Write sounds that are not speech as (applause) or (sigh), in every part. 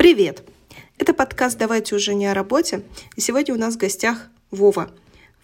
Привет! Это подкаст «Давайте уже не о работе». И сегодня у нас в гостях Вова,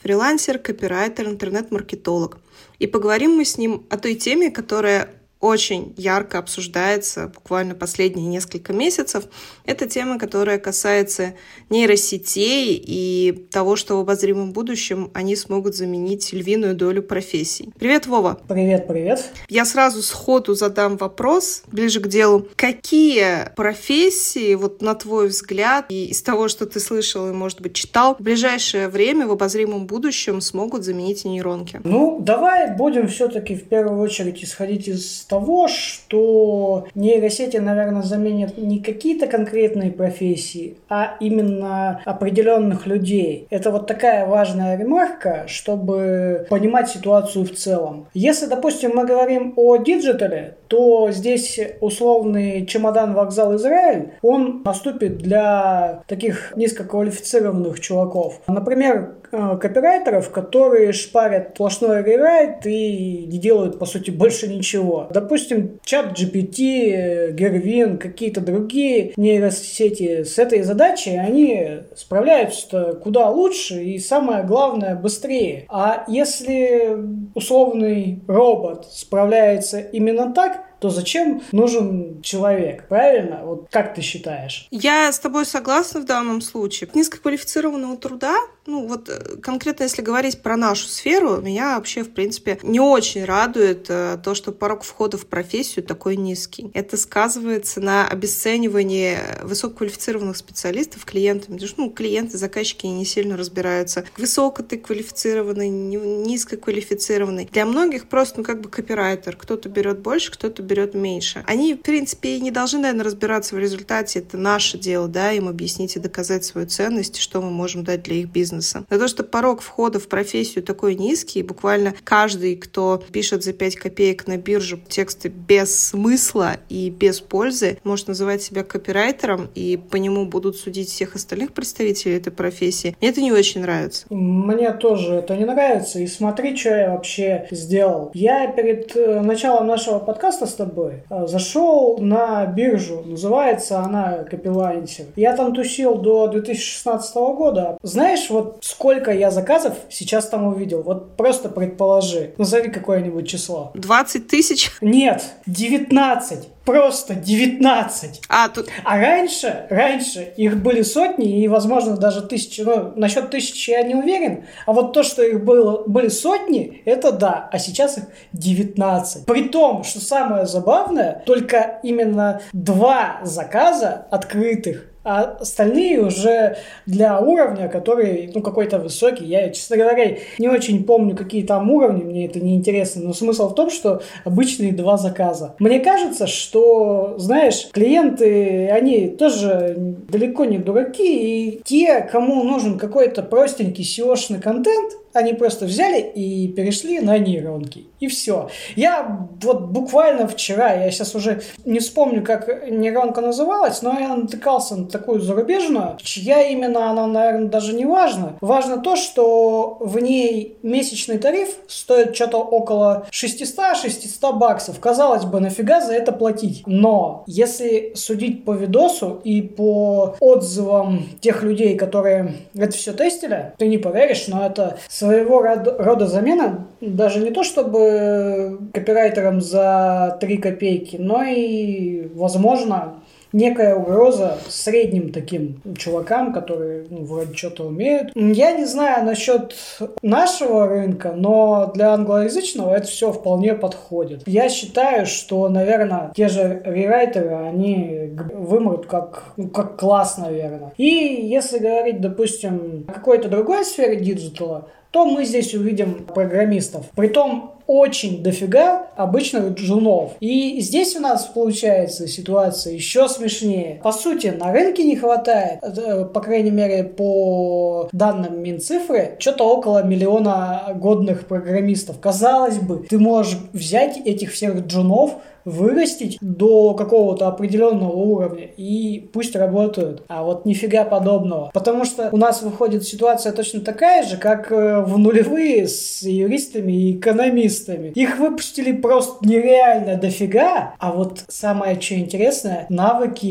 фрилансер, копирайтер, интернет-маркетолог. И поговорим мы с ним о той теме, которая очень ярко обсуждается буквально последние несколько месяцев. Это тема, которая касается нейросетей и того, что в обозримом будущем они смогут заменить львиную долю профессий. Привет, Вова. Привет, привет. Я сразу сходу задам вопрос, ближе к делу. Какие профессии, вот на твой взгляд, и из того, что ты слышал и, может быть, читал, в ближайшее время в обозримом будущем смогут заменить нейронки? Ну, давай будем все-таки в первую очередь исходить из того, что нейросети, наверное, заменят не какие-то конкретные профессии, а именно определенных людей. Это вот такая важная ремарка, чтобы понимать ситуацию в целом. Если, допустим, мы говорим о диджитале, то здесь условный чемодан вокзал Израиль, он наступит для таких низкоквалифицированных чуваков. Например, копирайтеров, которые шпарят сплошной рерайт и не делают, по сути, больше ничего. Допустим, ChatGPT, Gerwin, какие-то другие нейросети с этой задачей, они справляются куда лучше и, самое главное, быстрее. А если условный робот справляется именно так, то зачем нужен человек? Правильно? Вот как ты считаешь? Я с тобой согласна в данном случае. Низкоквалифицированного труда, ну вот э, конкретно если говорить про нашу сферу, меня вообще, в принципе, не очень радует э, то, что порог входа в профессию такой низкий. Это сказывается на обесценивании высококвалифицированных специалистов клиентами. Потому что ну, клиенты, заказчики не сильно разбираются. Высоко ты квалифицированный, низкоквалифицированный. Для многих просто, ну, как бы копирайтер. Кто-то берет больше, кто-то берет меньше. Они, в принципе, и не должны, наверное, разбираться в результате. Это наше дело, да, им объяснить и доказать свою ценность, что мы можем дать для их бизнеса. Но то, что порог входа в профессию такой низкий, буквально каждый, кто пишет за 5 копеек на биржу тексты без смысла и без пользы, может называть себя копирайтером, и по нему будут судить всех остальных представителей этой профессии. Мне это не очень нравится. Мне тоже это не нравится. И смотри, что я вообще сделал. Я перед э, началом нашего подкаста тобой. А, зашел на биржу, называется она Капилайнсер. Я там тусил до 2016 года. Знаешь, вот сколько я заказов сейчас там увидел? Вот просто предположи. Назови какое-нибудь число. 20 тысяч? Нет, 19 просто 19. А, тут... а раньше, раньше их были сотни и, возможно, даже тысячи. Ну, насчет тысячи я не уверен. А вот то, что их было, были сотни, это да. А сейчас их 19. При том, что самое забавное, только именно два заказа открытых а остальные уже для уровня, который, ну, какой-то высокий. Я, честно говоря, не очень помню, какие там уровни, мне это не интересно, но смысл в том, что обычные два заказа. Мне кажется, что, знаешь, клиенты, они тоже далеко не дураки, и те, кому нужен какой-то простенький SEO-шный контент, они просто взяли и перешли на нейронки. И все. Я вот буквально вчера, я сейчас уже не вспомню, как нейронка называлась, но я натыкался на такую зарубежную, чья именно она, наверное, даже не важно. Важно то, что в ней месячный тариф стоит что-то около 600-600 баксов. Казалось бы, нафига за это платить? Но если судить по видосу и по отзывам тех людей, которые это все тестили, ты не поверишь, но это своего рода замена даже не то чтобы копирайтерам за 3 копейки, но и, возможно, некая угроза средним таким чувакам, которые ну, вроде что-то умеют. Я не знаю насчет нашего рынка, но для англоязычного это все вполне подходит. Я считаю, что, наверное, те же рерайтеры, они вымрут как, ну, как класс, наверное. И если говорить, допустим, о какой-то другой сфере диджитала, то мы здесь увидим программистов. Притом очень дофига обычных джунов. И здесь у нас получается ситуация еще смешнее. По сути, на рынке не хватает, э, по крайней мере, по данным Минцифры, что-то около миллиона годных программистов. Казалось бы, ты можешь взять этих всех джунов, вырастить до какого-то определенного уровня и пусть работают. А вот нифига подобного. Потому что у нас выходит ситуация точно такая же, как э, в нулевые с юристами и экономистами. Их выпустили просто нереально дофига, а вот самое что интересное, навыки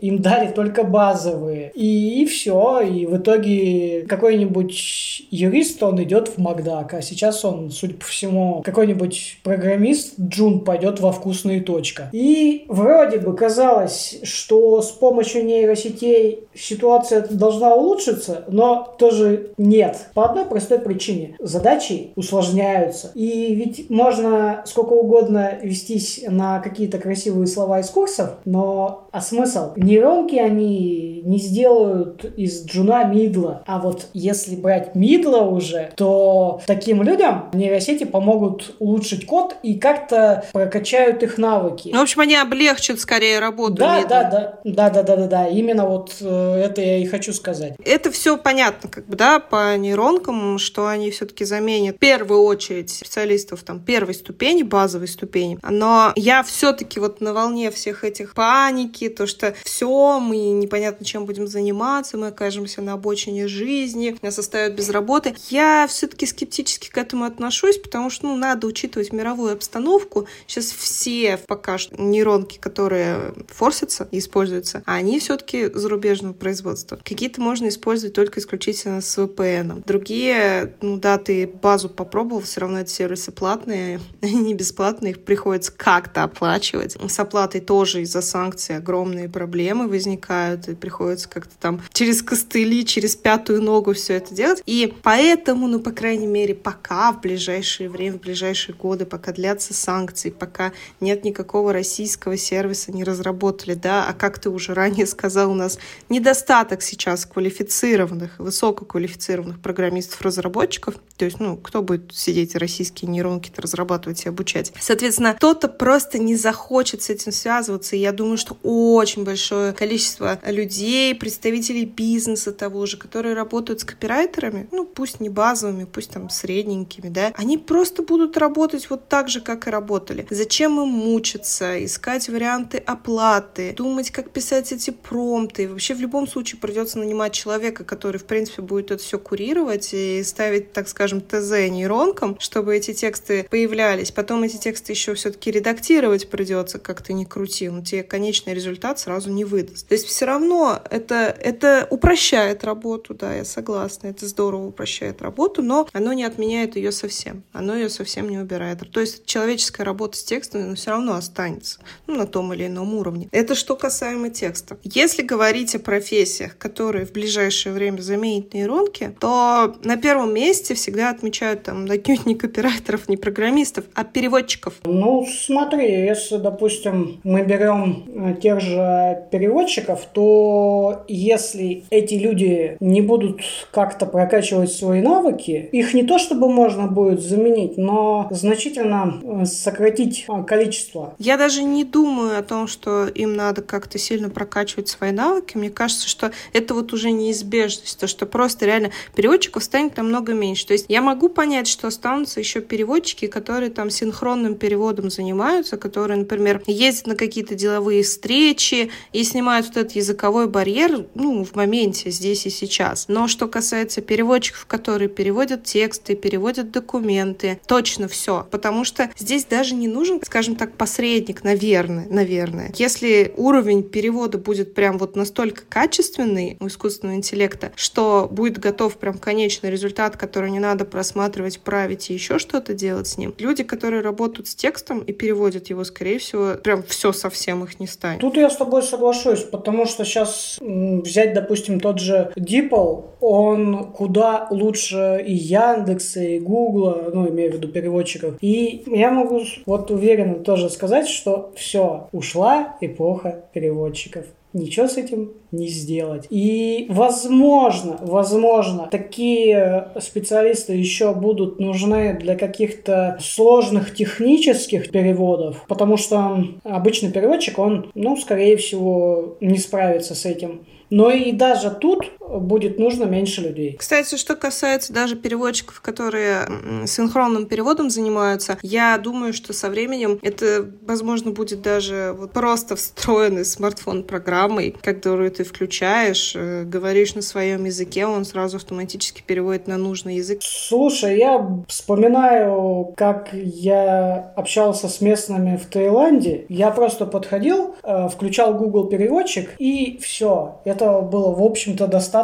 им дали только базовые. И, и все, и в итоге какой-нибудь юрист, он идет в Макдак, а сейчас он, судя по всему, какой-нибудь программист Джун пойдет во вкусные точка. И вроде бы казалось, что с помощью нейросетей ситуация должна улучшиться, но тоже нет. По одной простой причине. Задачи усложняются. И ведь можно сколько угодно вестись на какие-то красивые слова из курсов, но а смысл? Нейронки они не сделают из джуна мидла. А вот если брать мидла уже, то таким людям нейросети помогут улучшить код и как-то прокачают их навыки. Ну, в общем, они облегчат скорее работу. Да, да, да, да, да, да, да, да. Именно вот э, это я и хочу сказать. Это все понятно, как бы, да, по нейронкам, что они все-таки заменят в первую очередь специалистов там первой ступени, базовой ступени. Но я все-таки вот на волне всех этих паники, то, что все, мы непонятно чем будем заниматься, мы окажемся на обочине жизни, нас оставят без работы. Я все-таки скептически к этому отношусь, потому что, ну, надо учитывать мировую обстановку. Сейчас все пока что нейронки, которые форсятся и используются, они все-таки зарубежного производства. Какие-то можно использовать только исключительно с VPN. Другие, ну да, ты базу попробовал, все равно эти сервисы платные, (laughs) не бесплатные, их приходится как-то оплачивать. С оплатой тоже из-за санкций огромные проблемы возникают, и приходится как-то там через костыли, через пятую ногу все это делать. И поэтому, ну, по крайней мере, пока в ближайшее время, в ближайшие годы, пока длятся санкции, пока нет никакого российского сервиса не разработали, да, а как ты уже ранее сказал, у нас недостаток сейчас квалифицированных, высококвалифицированных программистов-разработчиков, то есть, ну, кто будет сидеть российские нейронки-то разрабатывать и обучать. Соответственно, кто-то просто не захочет с этим связываться, и я думаю, что очень большое количество людей, представителей бизнеса того же, которые работают с копирайтерами, ну, пусть не базовыми, пусть там средненькими, да, они просто будут работать вот так же, как и работали. Зачем им мучиться, искать варианты оплаты, думать, как писать эти промпты. Вообще в любом случае придется нанимать человека, который, в принципе, будет это все курировать и ставить, так скажем, ТЗ нейронкам, чтобы эти тексты появлялись. Потом эти тексты еще все-таки редактировать придется, как ты ни крути. Он тебе конечный результат сразу не выдаст. То есть все равно это, это упрощает работу, да, я согласна. Это здорово упрощает работу, но оно не отменяет ее совсем. Оно ее совсем не убирает. То есть человеческая работа с текстом но все равно останется ну, на том или ином уровне. Это что касаемо текста. Если говорить о профессиях, которые в ближайшее время заменят нейронки, то на первом месте всегда отмечают там отнюдь не копирайтеров, не программистов, а переводчиков. Ну, смотри, если, допустим, мы берем э, тех же переводчиков, то если эти люди не будут как-то прокачивать свои навыки, их не то чтобы можно будет заменить, но значительно э, сократить э, количество. Я даже не думаю о том, что им надо как-то сильно прокачивать свои навыки. Мне кажется, что это вот уже неизбежность, то, что просто реально переводчиков станет намного меньше. То есть я могу понять, что останутся еще переводчики, которые там синхронным переводом занимаются, которые, например, ездят на какие-то деловые встречи и снимают вот этот языковой барьер, ну, в моменте, здесь и сейчас. Но что касается переводчиков, которые переводят тексты, переводят документы, точно все. Потому что здесь даже не нужен, скажем так, посредник, наверное, наверное. Если уровень перевода будет прям вот настолько качественный у искусственного интеллекта, что будет готов прям конечный результат, который не надо просматривать, править и еще что-то делать с ним. Люди, которые работают с текстом и переводят его, скорее всего, прям все совсем их не станет. Тут я с тобой соглашусь, потому что сейчас взять, допустим, тот же DeepL, он куда лучше и Яндекса, и Гугла, ну, имею в виду переводчиков. И я могу вот уверенно тоже сказать, что все, ушла эпоха переводчиков ничего с этим не сделать. И возможно, возможно, такие специалисты еще будут нужны для каких-то сложных технических переводов, потому что обычный переводчик, он, ну, скорее всего, не справится с этим. Но и даже тут будет нужно меньше людей. Кстати, что касается даже переводчиков, которые синхронным переводом занимаются, я думаю, что со временем это, возможно, будет даже вот просто встроенный смартфон программой, которую ты включаешь, э, говоришь на своем языке, он сразу автоматически переводит на нужный язык. Слушай, я вспоминаю, как я общался с местными в Таиланде. Я просто подходил, э, включал Google переводчик, и все. Это было, в общем-то, достаточно,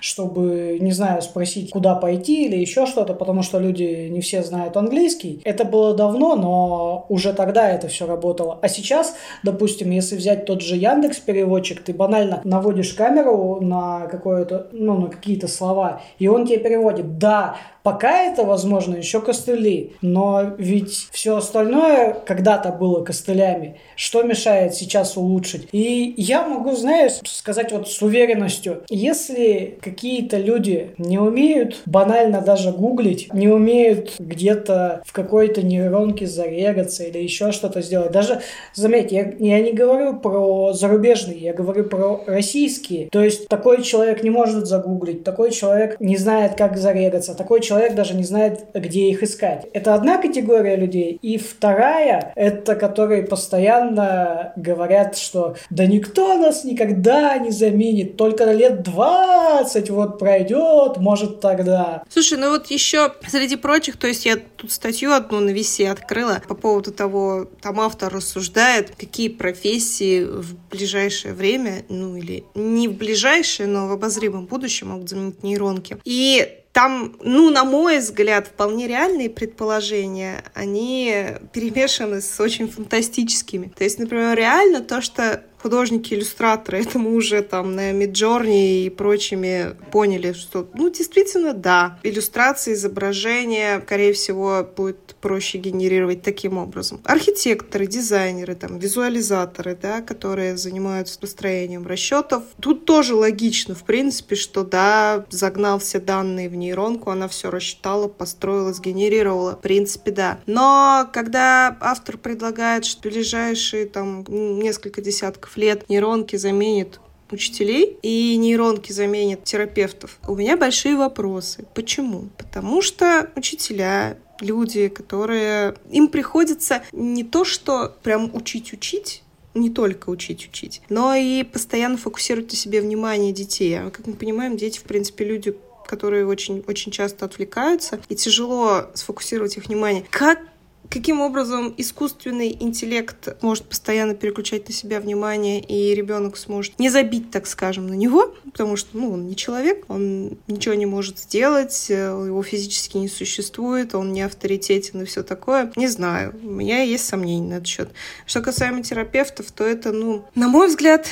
чтобы, не знаю, спросить, куда пойти или еще что-то, потому что люди не все знают английский. Это было давно, но уже тогда это все работало. А сейчас, допустим, если взять тот же Яндекс переводчик, ты банально наводишь камеру на какое-то, ну, на какие-то слова, и он тебе переводит. Да, Пока это, возможно, еще костыли, но ведь все остальное когда-то было костылями. Что мешает сейчас улучшить? И я могу, знаешь, сказать вот с уверенностью, если какие-то люди не умеют банально даже гуглить, не умеют где-то в какой-то нейронке зарегаться или еще что-то сделать, даже, заметьте, я, я не говорю про зарубежные, я говорю про российские. То есть такой человек не может загуглить, такой человек не знает, как зарегаться, такой человек человек даже не знает, где их искать. Это одна категория людей. И вторая, это которые постоянно говорят, что да никто нас никогда не заменит, только лет 20 вот пройдет, может тогда. Слушай, ну вот еще среди прочих, то есть я тут статью одну на висе открыла по поводу того, там автор рассуждает, какие профессии в ближайшее время, ну или не в ближайшее, но в обозримом будущем могут заменить нейронки. И там, ну, на мой взгляд, вполне реальные предположения, они перемешаны с очень фантастическими. То есть, например, реально то, что художники-иллюстраторы, это мы уже там на Миджорни и прочими поняли, что, ну, действительно, да, иллюстрации, изображения, скорее всего, будет проще генерировать таким образом. Архитекторы, дизайнеры, там, визуализаторы, да, которые занимаются построением расчетов. Тут тоже логично, в принципе, что, да, загнал все данные в нейронку, она все рассчитала, построила, сгенерировала. В принципе, да. Но когда автор предлагает, что ближайшие там несколько десятков десятков лет нейронки заменят учителей и нейронки заменят терапевтов, у меня большие вопросы. Почему? Потому что учителя, люди, которые... Им приходится не то, что прям учить-учить, не только учить-учить, но и постоянно фокусировать на себе внимание детей. А как мы понимаем, дети, в принципе, люди которые очень, очень часто отвлекаются, и тяжело сфокусировать их внимание. Как каким образом искусственный интеллект может постоянно переключать на себя внимание, и ребенок сможет не забить, так скажем, на него, потому что ну, он не человек, он ничего не может сделать, э, его физически не существует, он не авторитетен и все такое. Не знаю, у меня есть сомнения на этот счет. Что касаемо терапевтов, то это, ну, на мой взгляд,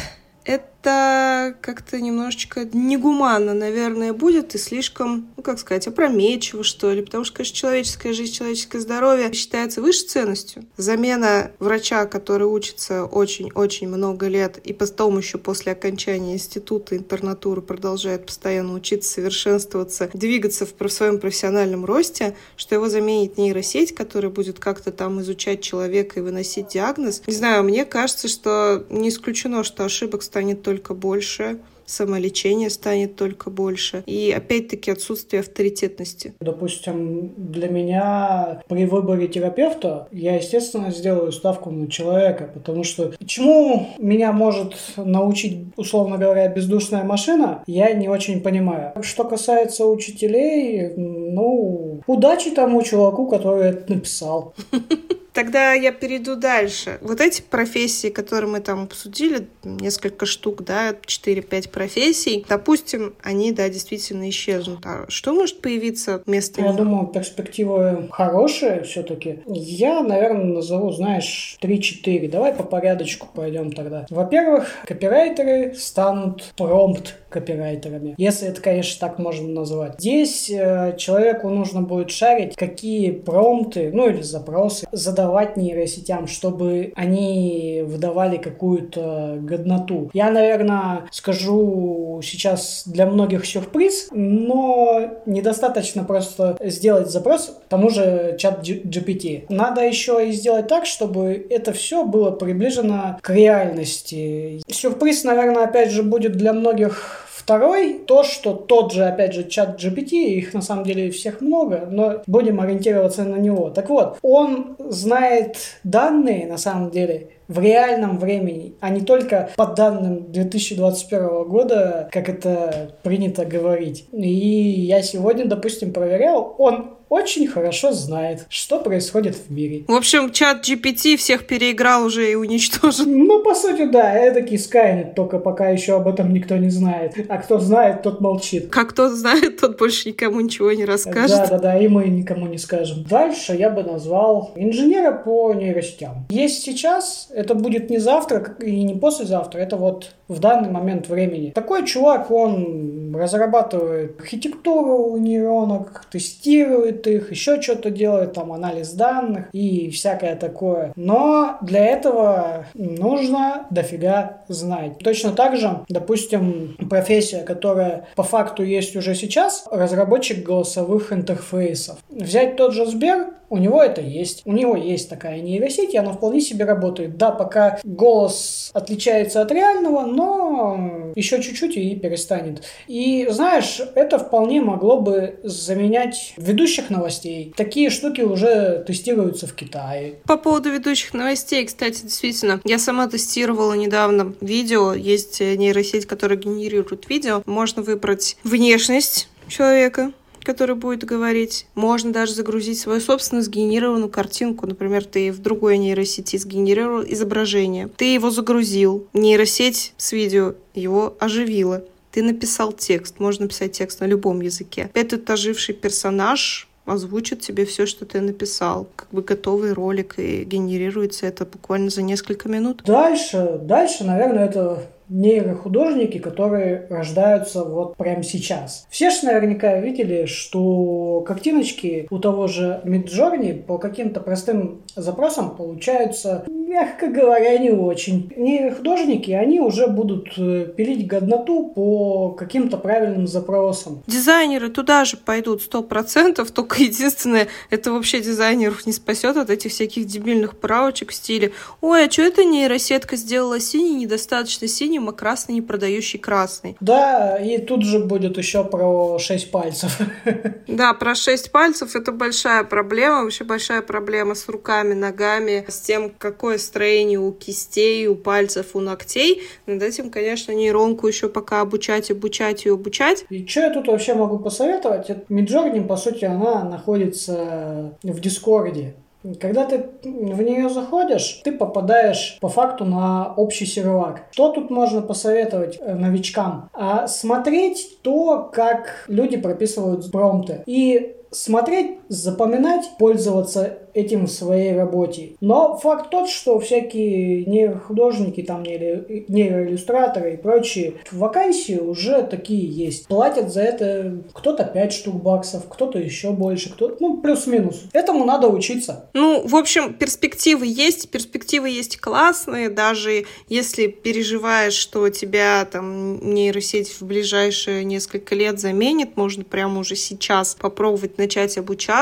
это как-то немножечко негуманно, наверное, будет и слишком, ну, как сказать, опрометчиво, что ли. Потому что, конечно, человеческая жизнь, человеческое здоровье считается высшей ценностью. Замена врача, который учится очень-очень много лет и потом еще после окончания института, интернатуры продолжает постоянно учиться, совершенствоваться, двигаться в своем профессиональном росте, что его заменит нейросеть, которая будет как-то там изучать человека и выносить диагноз. Не знаю, мне кажется, что не исключено, что ошибок станет только больше, самолечение станет только больше. И опять-таки отсутствие авторитетности. Допустим, для меня при выборе терапевта я, естественно, сделаю ставку на человека, потому что чему меня может научить, условно говоря, бездушная машина, я не очень понимаю. Что касается учителей, ну, удачи тому чуваку, который это написал. (laughs) Тогда я перейду дальше. Вот эти профессии, которые мы там обсудили, несколько штук, да, 4-5 профессий, допустим, они, да, действительно исчезнут. А что может появиться вместо Я них? думаю, перспективы хорошие все-таки. Я, наверное, назову, знаешь, 3-4. Давай по порядочку пойдем тогда. Во-первых, копирайтеры станут промпт копирайтерами. Если это, конечно, так можно назвать. Здесь э, человеку нужно будет шарить, какие промпты, ну или запросы задавать давать нейросетям, чтобы они выдавали какую-то годноту. Я, наверное, скажу сейчас для многих сюрприз, но недостаточно просто сделать запрос тому же чат GPT. Надо еще и сделать так, чтобы это все было приближено к реальности. Сюрприз, наверное, опять же будет для многих Второй, то, что тот же, опять же, чат GPT, их на самом деле всех много, но будем ориентироваться на него. Так вот, он знает данные, на самом деле, в реальном времени, а не только по данным 2021 года, как это принято говорить. И я сегодня, допустим, проверял, он очень хорошо знает, что происходит в мире. В общем, чат GPT всех переиграл уже и уничтожил. Ну, по сути, да, эдакий Skynet, только пока еще об этом никто не знает. А кто знает, тот молчит. Как кто знает, тот больше никому ничего не расскажет. Да, да, да, и мы никому не скажем. Дальше я бы назвал инженера по нейросетям. Есть сейчас, это будет не завтра и не послезавтра, это вот в данный момент времени. Такой чувак, он разрабатывает архитектуру нейронок, тестирует их, еще что-то делает, там анализ данных и всякое такое. Но для этого нужно дофига знать. Точно так же, допустим, профессия, которая по факту есть уже сейчас, разработчик голосовых интерфейсов. Взять тот же Сбер, у него это есть. У него есть такая нейросеть, и она вполне себе работает. Да, пока голос отличается от реального, но еще чуть-чуть и перестанет. И знаешь, это вполне могло бы заменять ведущих новостей. Такие штуки уже тестируются в Китае. По поводу ведущих новостей, кстати, действительно, я сама тестировала недавно видео. Есть нейросеть, которая генерирует видео. Можно выбрать внешность человека, который будет говорить. Можно даже загрузить свою собственную сгенерированную картинку. Например, ты в другой нейросети сгенерировал изображение. Ты его загрузил. Нейросеть с видео его оживила. Ты написал текст. Можно написать текст на любом языке. Этот оживший персонаж озвучит тебе все, что ты написал. Как бы готовый ролик, и генерируется это буквально за несколько минут. Дальше, дальше, наверное, это нейрохудожники, которые рождаются вот прямо сейчас. Все же наверняка видели, что картиночки у того же Midjourney по каким-то простым запросам получаются, мягко говоря, не очень. Нейрохудожники, они уже будут э, пилить годноту по каким-то правильным запросам. Дизайнеры туда же пойдут сто процентов, только единственное, это вообще дизайнеров не спасет от этих всяких дебильных правочек в стиле «Ой, а что это нейросетка сделала синий, недостаточно синим, а красный не продающий красный. Да, и тут же будет еще про 6 пальцев. (laughs) Да, про 6 пальцев это большая проблема, вообще большая проблема с руками, ногами, с тем, какое строение у кистей, у пальцев, у ногтей. Над этим, конечно, нейронку еще пока обучать, обучать и обучать. И что я тут вообще могу посоветовать? Midjourney, по сути, она находится в Дискорде. Когда ты в нее заходишь, ты попадаешь по факту на общий сервак. Что тут можно посоветовать э, новичкам? А смотреть то, как люди прописывают промпты. И смотреть, запоминать, пользоваться этим в своей работе. Но факт тот, что всякие нейрохудожники, там, нейроиллюстраторы и прочие вакансии уже такие есть. Платят за это кто-то 5 штук баксов, кто-то еще больше, кто ну, плюс-минус. Этому надо учиться. Ну, в общем, перспективы есть, перспективы есть классные, даже если переживаешь, что тебя там нейросеть в ближайшие несколько лет заменит, можно прямо уже сейчас попробовать начать обучаться,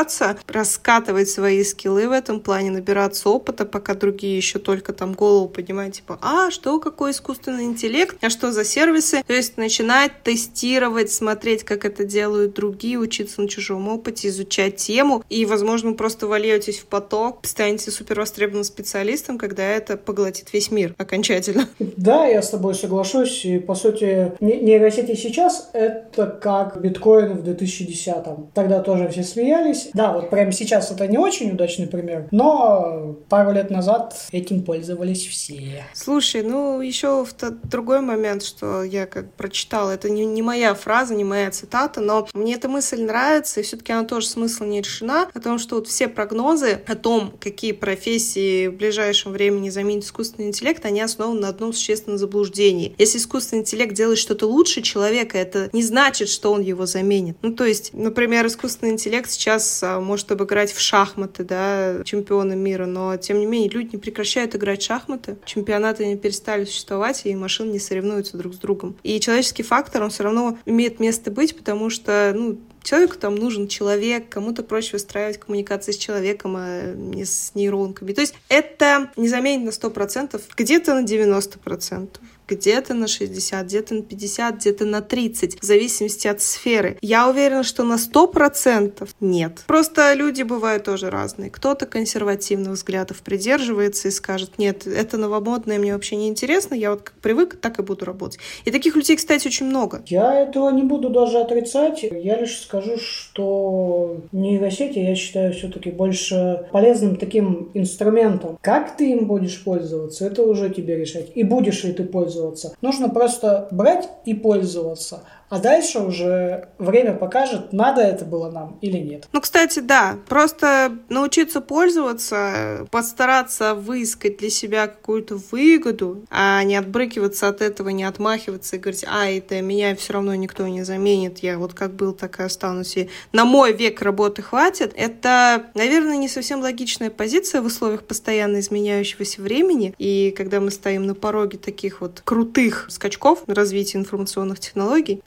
раскатывать свои скиллы в этом плане, набираться опыта, пока другие еще только там голову поднимают, типа, а, что, какой искусственный интеллект, а что за сервисы? То есть начинать тестировать, смотреть, как это делают другие, учиться на чужом опыте, изучать тему, и, возможно, просто вольетесь в поток, станете супер востребованным специалистом, когда это поглотит весь мир окончательно. Да, я с тобой соглашусь, и, по сути, нейросети сейчас — это как биткоин в 2010-м. Тогда тоже все смеялись. Да, вот прямо сейчас это не очень удачный пример. Но пару лет назад этим пользовались все. Слушай, ну еще в тот другой момент, что я как прочитала, это не, не моя фраза, не моя цитата, но мне эта мысль нравится, и все-таки она тоже смысл не решена, о том, что вот все прогнозы о том, какие профессии в ближайшем времени заменит искусственный интеллект, они основаны на одном существенном заблуждении. Если искусственный интеллект делает что-то лучше человека, это не значит, что он его заменит. Ну, то есть, например, искусственный интеллект сейчас а, может обыграть в шахматы, да, чемпиона мира, но, тем не менее, люди не прекращают играть в шахматы, чемпионаты не перестали существовать, и машины не соревнуются друг с другом. И человеческий фактор, он все равно имеет место быть, потому что, ну, Человеку там нужен человек, кому-то проще выстраивать коммуникации с человеком, а не с нейронками. То есть это не заменит на 100%, где-то на 90% где-то на 60, где-то на 50, где-то на 30, в зависимости от сферы. Я уверена, что на 100% нет. Просто люди бывают тоже разные. Кто-то консервативных взглядов придерживается и скажет, нет, это новомодное мне вообще не интересно, я вот как привык, так и буду работать. И таких людей, кстати, очень много. Я этого не буду даже отрицать. Я лишь скажу, что нейросети я считаю все-таки больше полезным таким инструментом. Как ты им будешь пользоваться, это уже тебе решать. И будешь ли ты пользоваться пользоваться. Нужно просто брать и пользоваться. А дальше уже время покажет, надо это было нам или нет. Ну, кстати, да. Просто научиться пользоваться, постараться выискать для себя какую-то выгоду, а не отбрыкиваться от этого, не отмахиваться и говорить, а, это меня все равно никто не заменит, я вот как был, так и останусь, и на мой век работы хватит. Это, наверное, не совсем логичная позиция в условиях постоянно изменяющегося времени, и когда мы стоим на пороге таких вот крутых скачков развития информационных технологий.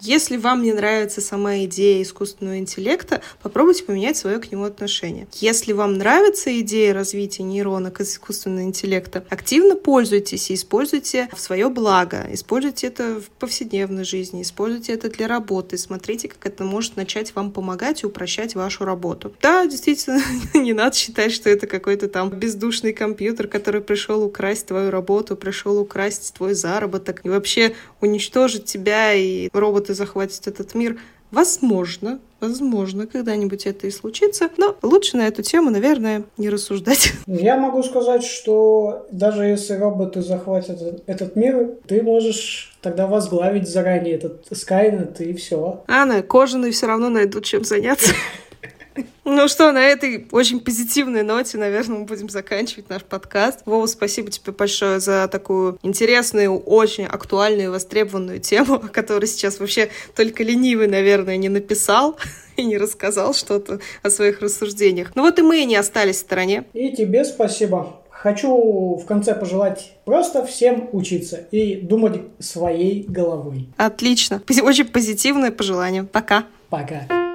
Если вам не нравится сама идея искусственного интеллекта, попробуйте поменять свое к нему отношение. Если вам нравится идея развития нейронок из искусственного интеллекта, активно пользуйтесь и используйте в свое благо. Используйте это в повседневной жизни, используйте это для работы. Смотрите, как это может начать вам помогать и упрощать вашу работу. Да, действительно, (laughs) не надо считать, что это какой-то там бездушный компьютер, который пришел украсть твою работу, пришел украсть твой заработок и вообще уничтожить тебя и роботы захватят этот мир. Возможно, возможно, когда-нибудь это и случится, но лучше на эту тему, наверное, не рассуждать. (laughs) Я могу сказать, что даже если роботы захватят этот мир, ты можешь тогда возглавить заранее этот Skynet и все. А, на кожаные все равно найдут чем заняться. (laughs) Ну что, на этой очень позитивной ноте, наверное, мы будем заканчивать наш подкаст. Вова, спасибо тебе большое за такую интересную, очень актуальную и востребованную тему, о которой сейчас вообще только ленивый, наверное, не написал (laughs) и не рассказал что-то о своих рассуждениях. Ну вот и мы не остались в стороне. И тебе спасибо. Хочу в конце пожелать просто всем учиться и думать своей головой. Отлично. Очень позитивное пожелание. Пока. Пока.